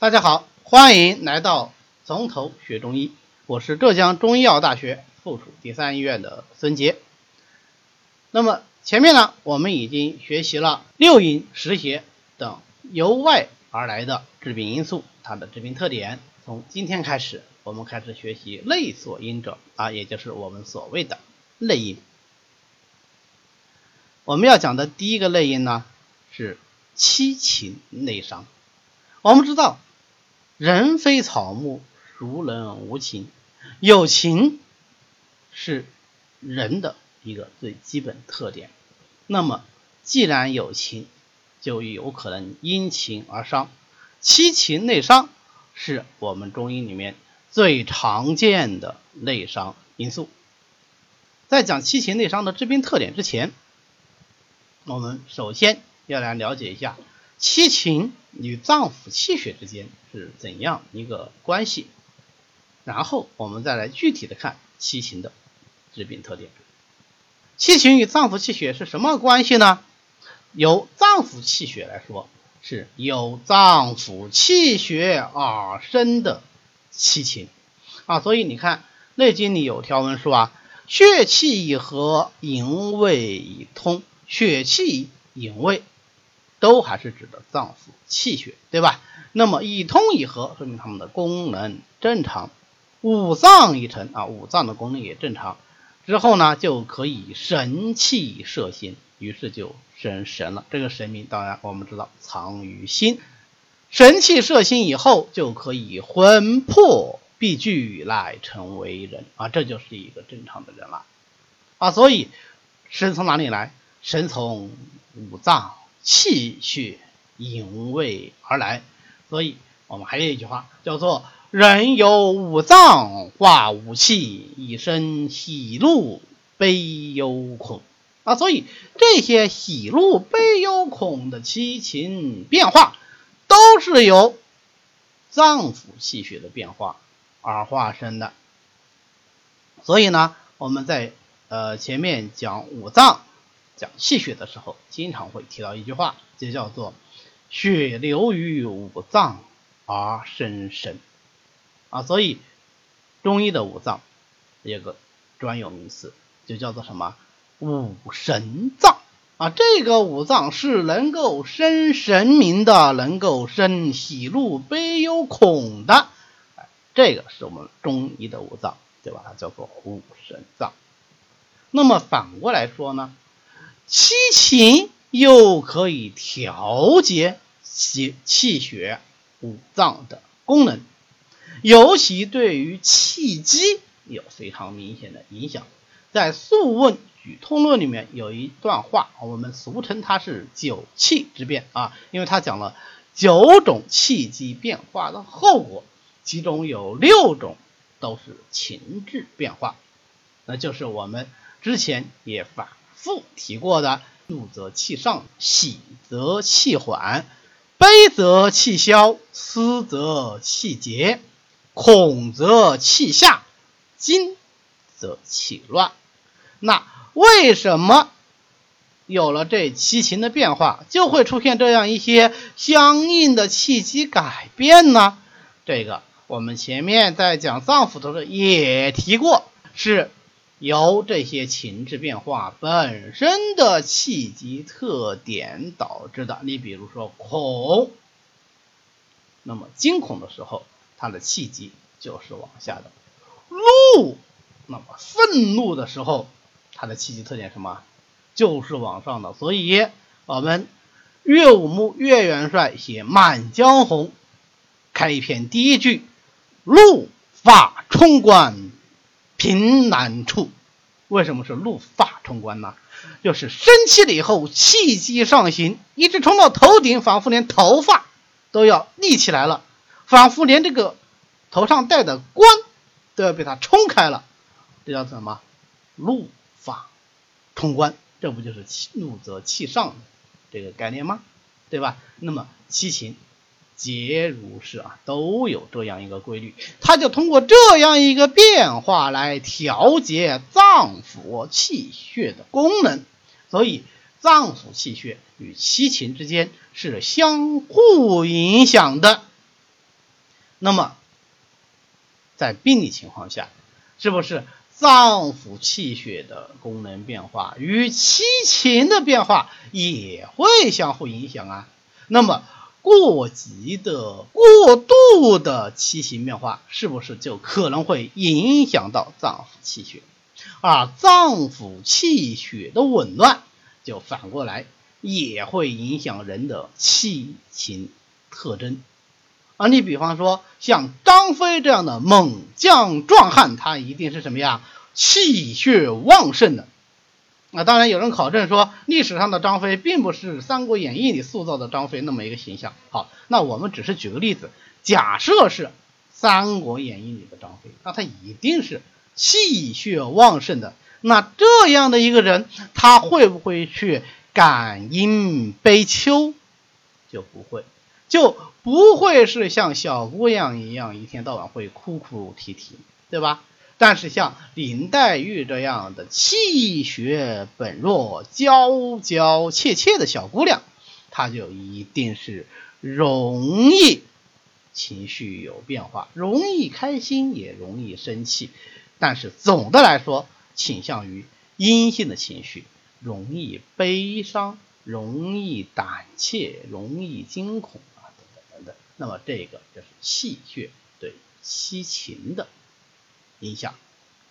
大家好，欢迎来到从头学中医，我是浙江中医药大学附属第三医院的孙杰。那么前面呢，我们已经学习了六淫、湿邪等由外而来的致病因素，它的致病特点。从今天开始，我们开始学习内所因者啊，也就是我们所谓的内因。我们要讲的第一个内因呢，是七情内伤。我们知道。人非草木，孰能无情？有情是人的一个最基本特点。那么，既然有情，就有可能因情而伤。七情内伤是我们中医里面最常见的内伤因素。在讲七情内伤的致病特点之前，我们首先要来了解一下。七情与脏腑气血之间是怎样一个关系？然后我们再来具体的看七情的致病特点。七情与脏腑气血是什么关系呢？由脏腑气血来说，是由脏腑气血而生的七情啊。所以你看《内经》里有条文说啊：血气以和，营卫以通。血气营卫。都还是指的脏腑气血，对吧？那么以通以和，说明他们的功能正常。五脏一成啊，五脏的功能也正常。之后呢，就可以神气摄心，于是就生神了。这个神明当然我们知道藏于心，神气摄心以后，就可以魂魄必聚来成为人啊，这就是一个正常的人了啊。所以神从哪里来？神从五脏。气血营卫而来，所以我们还有一句话叫做“人有五脏化五气，以生喜怒悲忧恐”啊，所以这些喜怒悲忧恐的七情变化，都是由脏腑气血的变化而化生的。所以呢，我们在呃前面讲五脏。讲气血的时候，经常会提到一句话，就叫做“血流于五脏而生神”，啊，所以中医的五脏有个专有名词，就叫做什么五神脏啊。这个五脏是能够生神明的，能够生喜怒悲忧恐的，这个是我们中医的五脏，对吧？它叫做五神脏。那么反过来说呢？七情又可以调节气气血五脏的功能，尤其对于气机有非常明显的影响。在《素问举痛论》里面有一段话，我们俗称它是九气之变啊，因为它讲了九种气机变化的后果，其中有六种都是情志变化，那就是我们之前也反。父提过的，怒则气上，喜则气缓，悲则气消，思则气结，恐则气下，惊则气乱。那为什么有了这七情的变化，就会出现这样一些相应的气机改变呢？这个我们前面在讲脏腑的时候也提过，是。由这些情志变化本身的气机特点导致的。你比如说恐，那么惊恐的时候，它的气机就是往下的；怒，那么愤怒的时候，它的气机特点什么？就是往上的。所以，我们岳武穆岳元帅写《满江红》开篇第一句：“怒发冲冠。”平难处，为什么是怒发冲冠呢？就是生气了以后，气机上行，一直冲到头顶，仿佛连头发都要立起来了，仿佛连这个头上戴的冠都要被他冲开了。这叫什么？怒发冲冠，这不就是怒则气上这个概念吗？对吧？那么七情。皆如是啊，都有这样一个规律，它就通过这样一个变化来调节脏腑气血的功能，所以脏腑气血与七情之间是相互影响的。那么在病理情况下，是不是脏腑气血的功能变化与七情的变化也会相互影响啊？那么过急的、过度的七情变化，是不是就可能会影响到脏腑气血？而脏腑气血的紊乱，就反过来也会影响人的气情特征。啊，你比方说像张飞这样的猛将壮汉，他一定是什么呀？气血旺盛的。那当然有人考证说，历史上的张飞并不是《三国演义》里塑造的张飞那么一个形象。好，那我们只是举个例子，假设是《三国演义》里的张飞，那他一定是气血旺盛的。那这样的一个人，他会不会去感阴悲秋？就不会。就不会是像小姑娘一样一天到晚会哭哭啼啼，对吧？但是像林黛玉这样的气血本弱、娇娇怯怯的小姑娘，她就一定是容易情绪有变化，容易开心，也容易生气。但是总的来说，倾向于阴性的情绪，容易悲伤，容易胆怯，容易惊恐啊，等等等等。那么这个就是气血对七情的影响。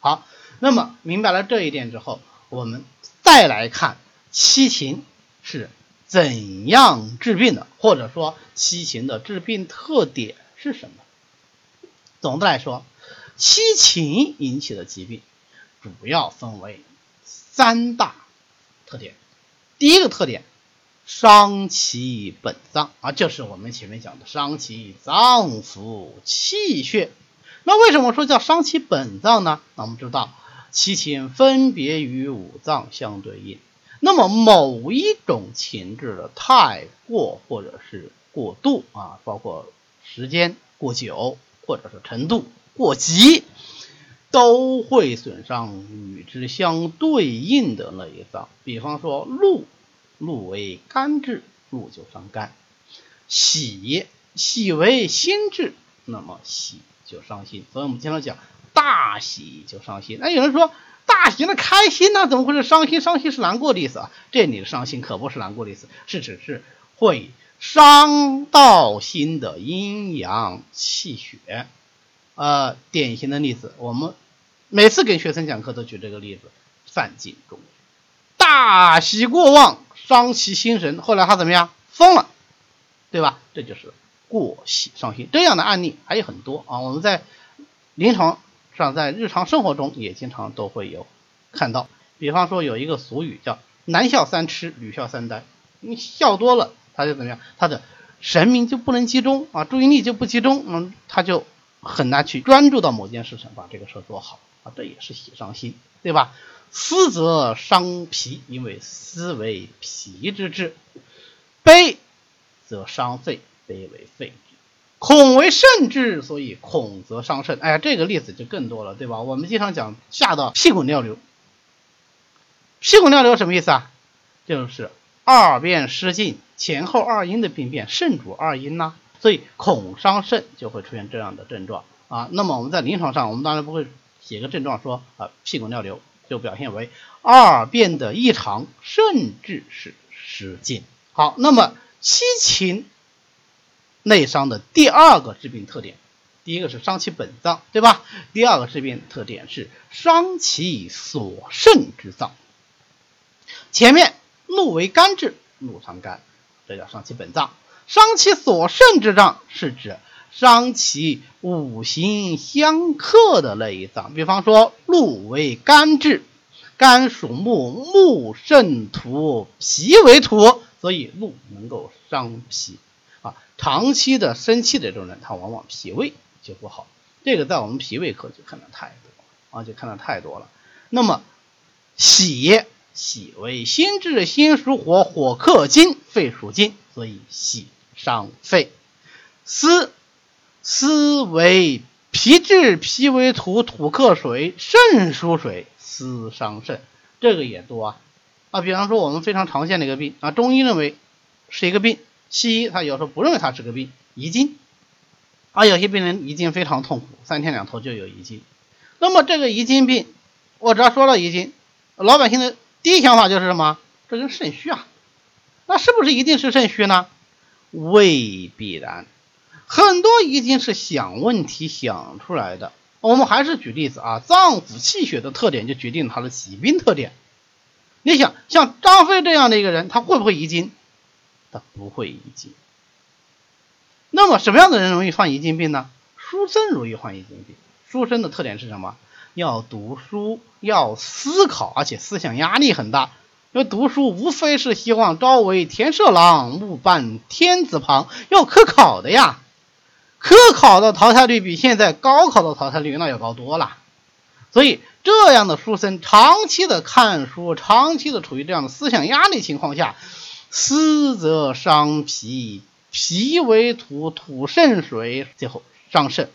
好，那么明白了这一点之后，我们再来看七情是怎样治病的，或者说七情的治病特点是什么？总的来说，七情引起的疾病主要分为三大特点。第一个特点。伤其本脏啊，就是我们前面讲的伤其脏腑气血。那为什么说叫伤其本脏呢？那我们知道七情分别与五脏相对应，那么某一种情志的太过或者是过度啊，包括时间过久或者是程度过急，都会损伤与之相对应的那一脏。比方说怒。怒为肝志，怒就伤肝；喜喜为心志，那么喜就伤心。所以我们经常讲大喜就伤心。那有人说大喜那开心呢？怎么会是伤心？伤心是难过的意思啊。这里的伤心可不是难过的意思，是指是会伤到心的阴阳气血。呃，典型的例子，我们每次给学生讲课都举这个例子：范进中，大喜过望。伤其心神，后来他怎么样？疯了，对吧？这就是过喜伤心。这样的案例还有很多啊，我们在临床上，在日常生活中也经常都会有看到。比方说有一个俗语叫“男笑三痴，女笑三呆”，你笑多了，他就怎么样？他的神明就不能集中啊，注意力就不集中，嗯，他就很难去专注到某件事情，把这个事做好啊，这也是喜伤心，对吧？思则伤脾，因为思为脾之志；悲则伤肺，悲为肺之；恐为肾之，所以恐则伤肾。哎呀，这个例子就更多了，对吧？我们经常讲吓到屁滚尿流，屁滚尿流什么意思啊？就是二便失禁，前后二阴的病变，肾主二阴呐，所以恐伤肾就会出现这样的症状啊。那么我们在临床上，我们当然不会写个症状说啊屁滚尿流。就表现为二便的异常，甚至是失禁。好，那么七情内伤的第二个致病特点，第一个是伤其本脏，对吧？第二个致病特点是伤其所肾之脏。前面怒为肝志，怒伤肝，这叫伤其本脏；伤其所肾之脏，是指伤其五行相克的那一脏，比方说怒为肝志，肝属木，木肾土，脾为土，所以怒能够伤脾啊。长期的生气的这种人，他往往脾胃就不好。这个在我们脾胃科就看的太多啊，就看的太多了。那么喜喜为心志，心属火，火克金，肺属金，所以喜伤肺。思思为脾志，脾为土，土克水，肾属水，思伤肾，这个也多啊啊！比方说我们非常常见的一个病啊，中医认为是一个病，西医他有时候不认为它是个病，遗精。啊，有些病人遗精非常痛苦，三天两头就有遗精。那么这个遗精病，我只要说了遗精，老百姓的第一想法就是什么？这人肾虚啊。那是不是一定是肾虚呢？未必然，很多遗精是想问题想出来的。我们还是举例子啊，脏腑气血的特点就决定他的疾病特点。你想，像张飞这样的一个人，他会不会遗精？他不会遗精。那么什么样的人容易患遗精病呢？书生容易患遗精病。书生的特点是什么？要读书，要思考，而且思想压力很大。因为读书无非是希望朝为田舍郎，暮伴天子旁，要科考的呀。科考的淘汰率比现在高考的淘汰率那要高多了。所以这样的书生长期的看书，长期的处于这样的思想压力情况下，思则伤脾，脾为土，土肾水，最后伤肾，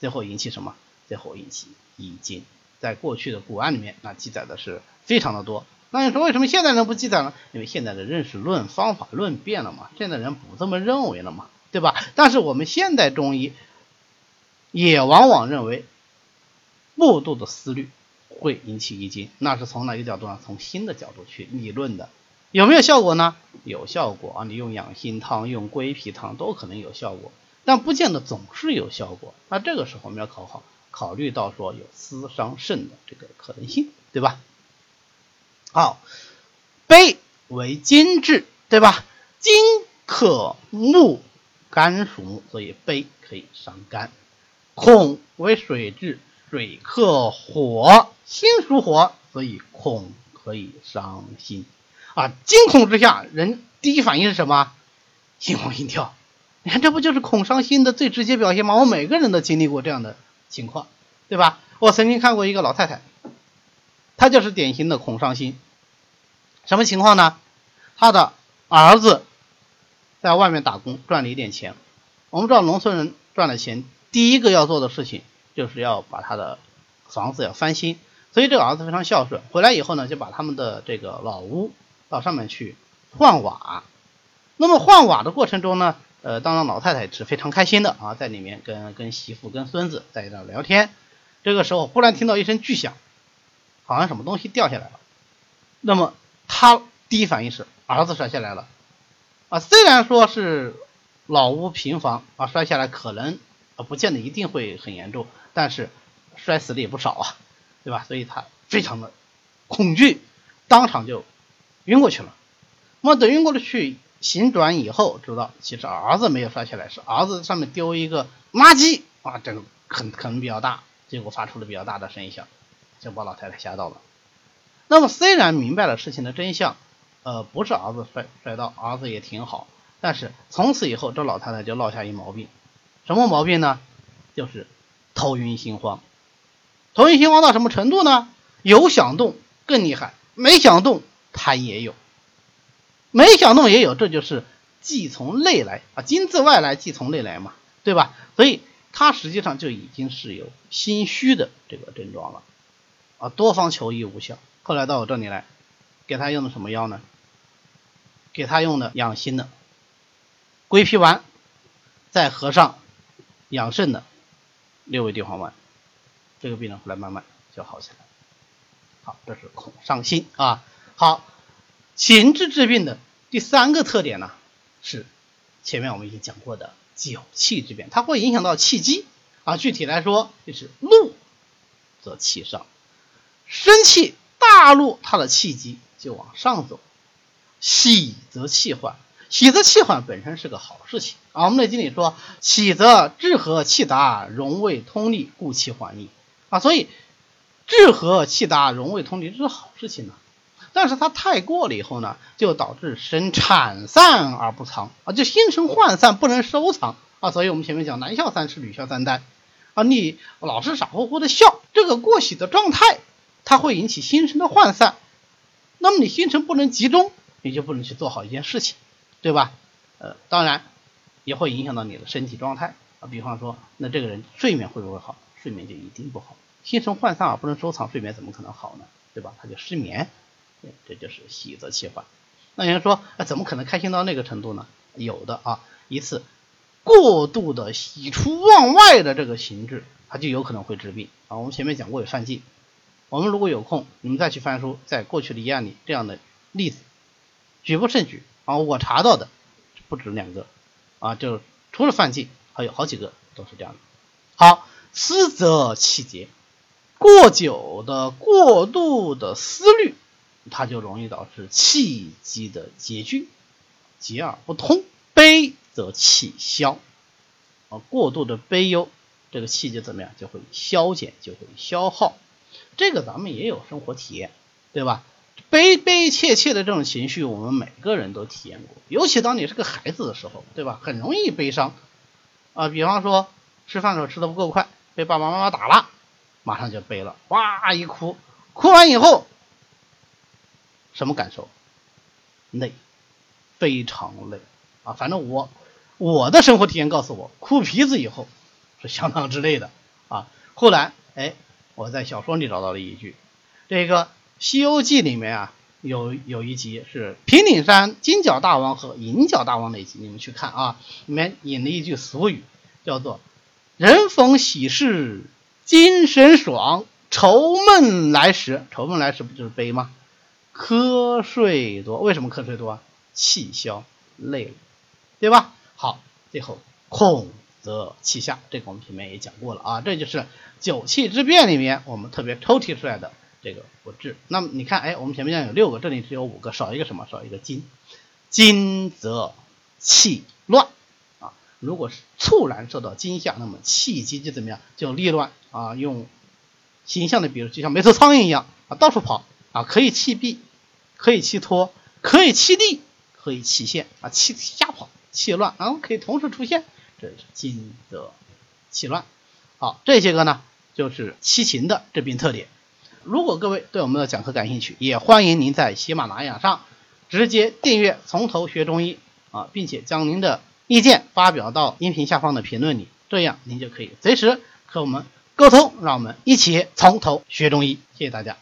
最后引起什么？最后引起遗精。在过去的古案里面，那记载的是非常的多。那你说为什么现代人不记载呢？因为现在的认识论方法论变了嘛，现在人不这么认为了嘛，对吧？但是我们现代中医也往往认为过度的思虑会引起遗精，那是从哪个角度呢？从新的角度去理论的，有没有效果呢？有效果啊！你用养心汤、用归脾汤都可能有效果，但不见得总是有效果。那这个时候我们要考好，考虑到说有思伤肾的这个可能性，对吧？好，悲为金质，对吧？金克木，肝属木，所以悲可以伤肝。恐为水质，水克火，心属火，所以恐可以伤心。啊，惊恐之下，人第一反应是什么？心慌心跳。你看，这不就是恐伤心的最直接表现吗？我每个人都经历过这样的情况，对吧？我曾经看过一个老太太。她就是典型的恐伤心，什么情况呢？他的儿子在外面打工赚了一点钱，我们知道农村人赚了钱，第一个要做的事情就是要把他的房子要翻新，所以这个儿子非常孝顺，回来以后呢，就把他们的这个老屋到上面去换瓦。那么换瓦的过程中呢，呃，当然老太太是非常开心的啊，在里面跟跟媳妇跟孙子在那聊天，这个时候忽然听到一声巨响。好像什么东西掉下来了，那么他第一反应是儿子摔下来了啊。虽然说是老屋平房啊，摔下来可能啊不见得一定会很严重，但是摔死的也不少啊，对吧？所以他非常的恐惧，当场就晕过去了。那么等晕过了去，醒转以后知道其实儿子没有摔下来，是儿子上面丢一个垃圾啊，这个可可能比较大，结果发出了比较大的声响。就把老太太吓到了。那么虽然明白了事情的真相，呃，不是儿子摔摔到，儿子也挺好。但是从此以后，这老太太就落下一毛病，什么毛病呢？就是头晕心慌。头晕心慌到什么程度呢？有想动更厉害，没想动他也有，没想动也有，这就是既从内来啊，金自外来，既从内来嘛，对吧？所以他实际上就已经是有心虚的这个症状了。啊，多方求医无效，后来到我这里来，给他用的什么药呢？给他用的养心的归脾丸，再合上养肾的六味地黄丸，这个病人后来慢慢就好起来。好，这是恐伤心啊。好，情志治病的第三个特点呢，是前面我们已经讲过的酒气之变，它会影响到气机啊。具体来说，就是怒则气上。生气大怒，它的气机就往上走；喜则气缓，喜则气缓本身是个好事情啊。我们的经理说，喜则志和气达，荣卫通利，故气缓逆啊。所以志和气达，荣卫通利这是好事情呢。但是它太过了以后呢，就导致神产散而不藏啊，就心神涣散，不能收藏啊。所以我们前面讲男笑三尺，女笑三单啊，你老是傻乎乎的笑，这个过喜的状态。它会引起心神的涣散，那么你心神不能集中，你就不能去做好一件事情，对吧？呃，当然也会影响到你的身体状态啊。比方说，那这个人睡眠会不会好？睡眠就一定不好。心神涣散而不能收藏，睡眠怎么可能好呢？对吧？他就失眠，这就是喜则气缓。那有人说，啊，怎么可能开心到那个程度呢？有的啊，一次过度的喜出望外的这个形制，它就有可能会治病啊。我们前面讲过有犯忌，我们如果有空，你们再去翻书，在过去的医案里这样的例子举不胜举啊。我查到的不止两个啊，就除了犯忌，还有好几个都是这样的。好，思则气结，过久的、过度的思虑，它就容易导致气机的结聚，结而不通。悲则气消，啊，过度的悲忧，这个气就怎么样，就会消减，就会消耗。这个咱们也有生活体验，对吧？悲悲切切的这种情绪，我们每个人都体验过。尤其当你是个孩子的时候，对吧？很容易悲伤啊。比方说吃饭的时候吃的不够快，被爸爸妈妈打了，马上就悲了，哇一哭，哭完以后什么感受？累，非常累。啊，反正我我的生活体验告诉我，哭鼻子以后是相当之累的啊。后来，哎，我在小说里找到了一句，这个《西游记》里面啊，有有一集是平顶山金角大王和银角大王那集，你们去看啊，里面引了一句俗语，叫做“人逢喜事精神爽，愁闷来时”，愁闷来时不就是悲吗？瞌睡多，为什么瞌睡多啊？气消，累了。对吧？好，最后恐则气下，这个我们前面也讲过了啊，这就是九气之变里面我们特别抽提出来的这个不治。那么你看，哎，我们前面讲有六个，这里只有五个，少一个什么？少一个金。金则气乱啊，如果是猝然受到惊吓，那么气机就怎么样？就逆乱啊。用形象的比如，就像没头苍蝇一样啊，到处跑啊，可以气闭，可以气脱，可以气逆，可以气陷啊，气瞎跑。气乱，然后可以同时出现，这是金的气乱。好，这些个呢，就是七情的这病特点。如果各位对我们的讲课感兴趣，也欢迎您在喜马拉雅上直接订阅《从头学中医》啊，并且将您的意见发表到音频下方的评论里，这样您就可以随时和我们沟通，让我们一起从头学中医。谢谢大家。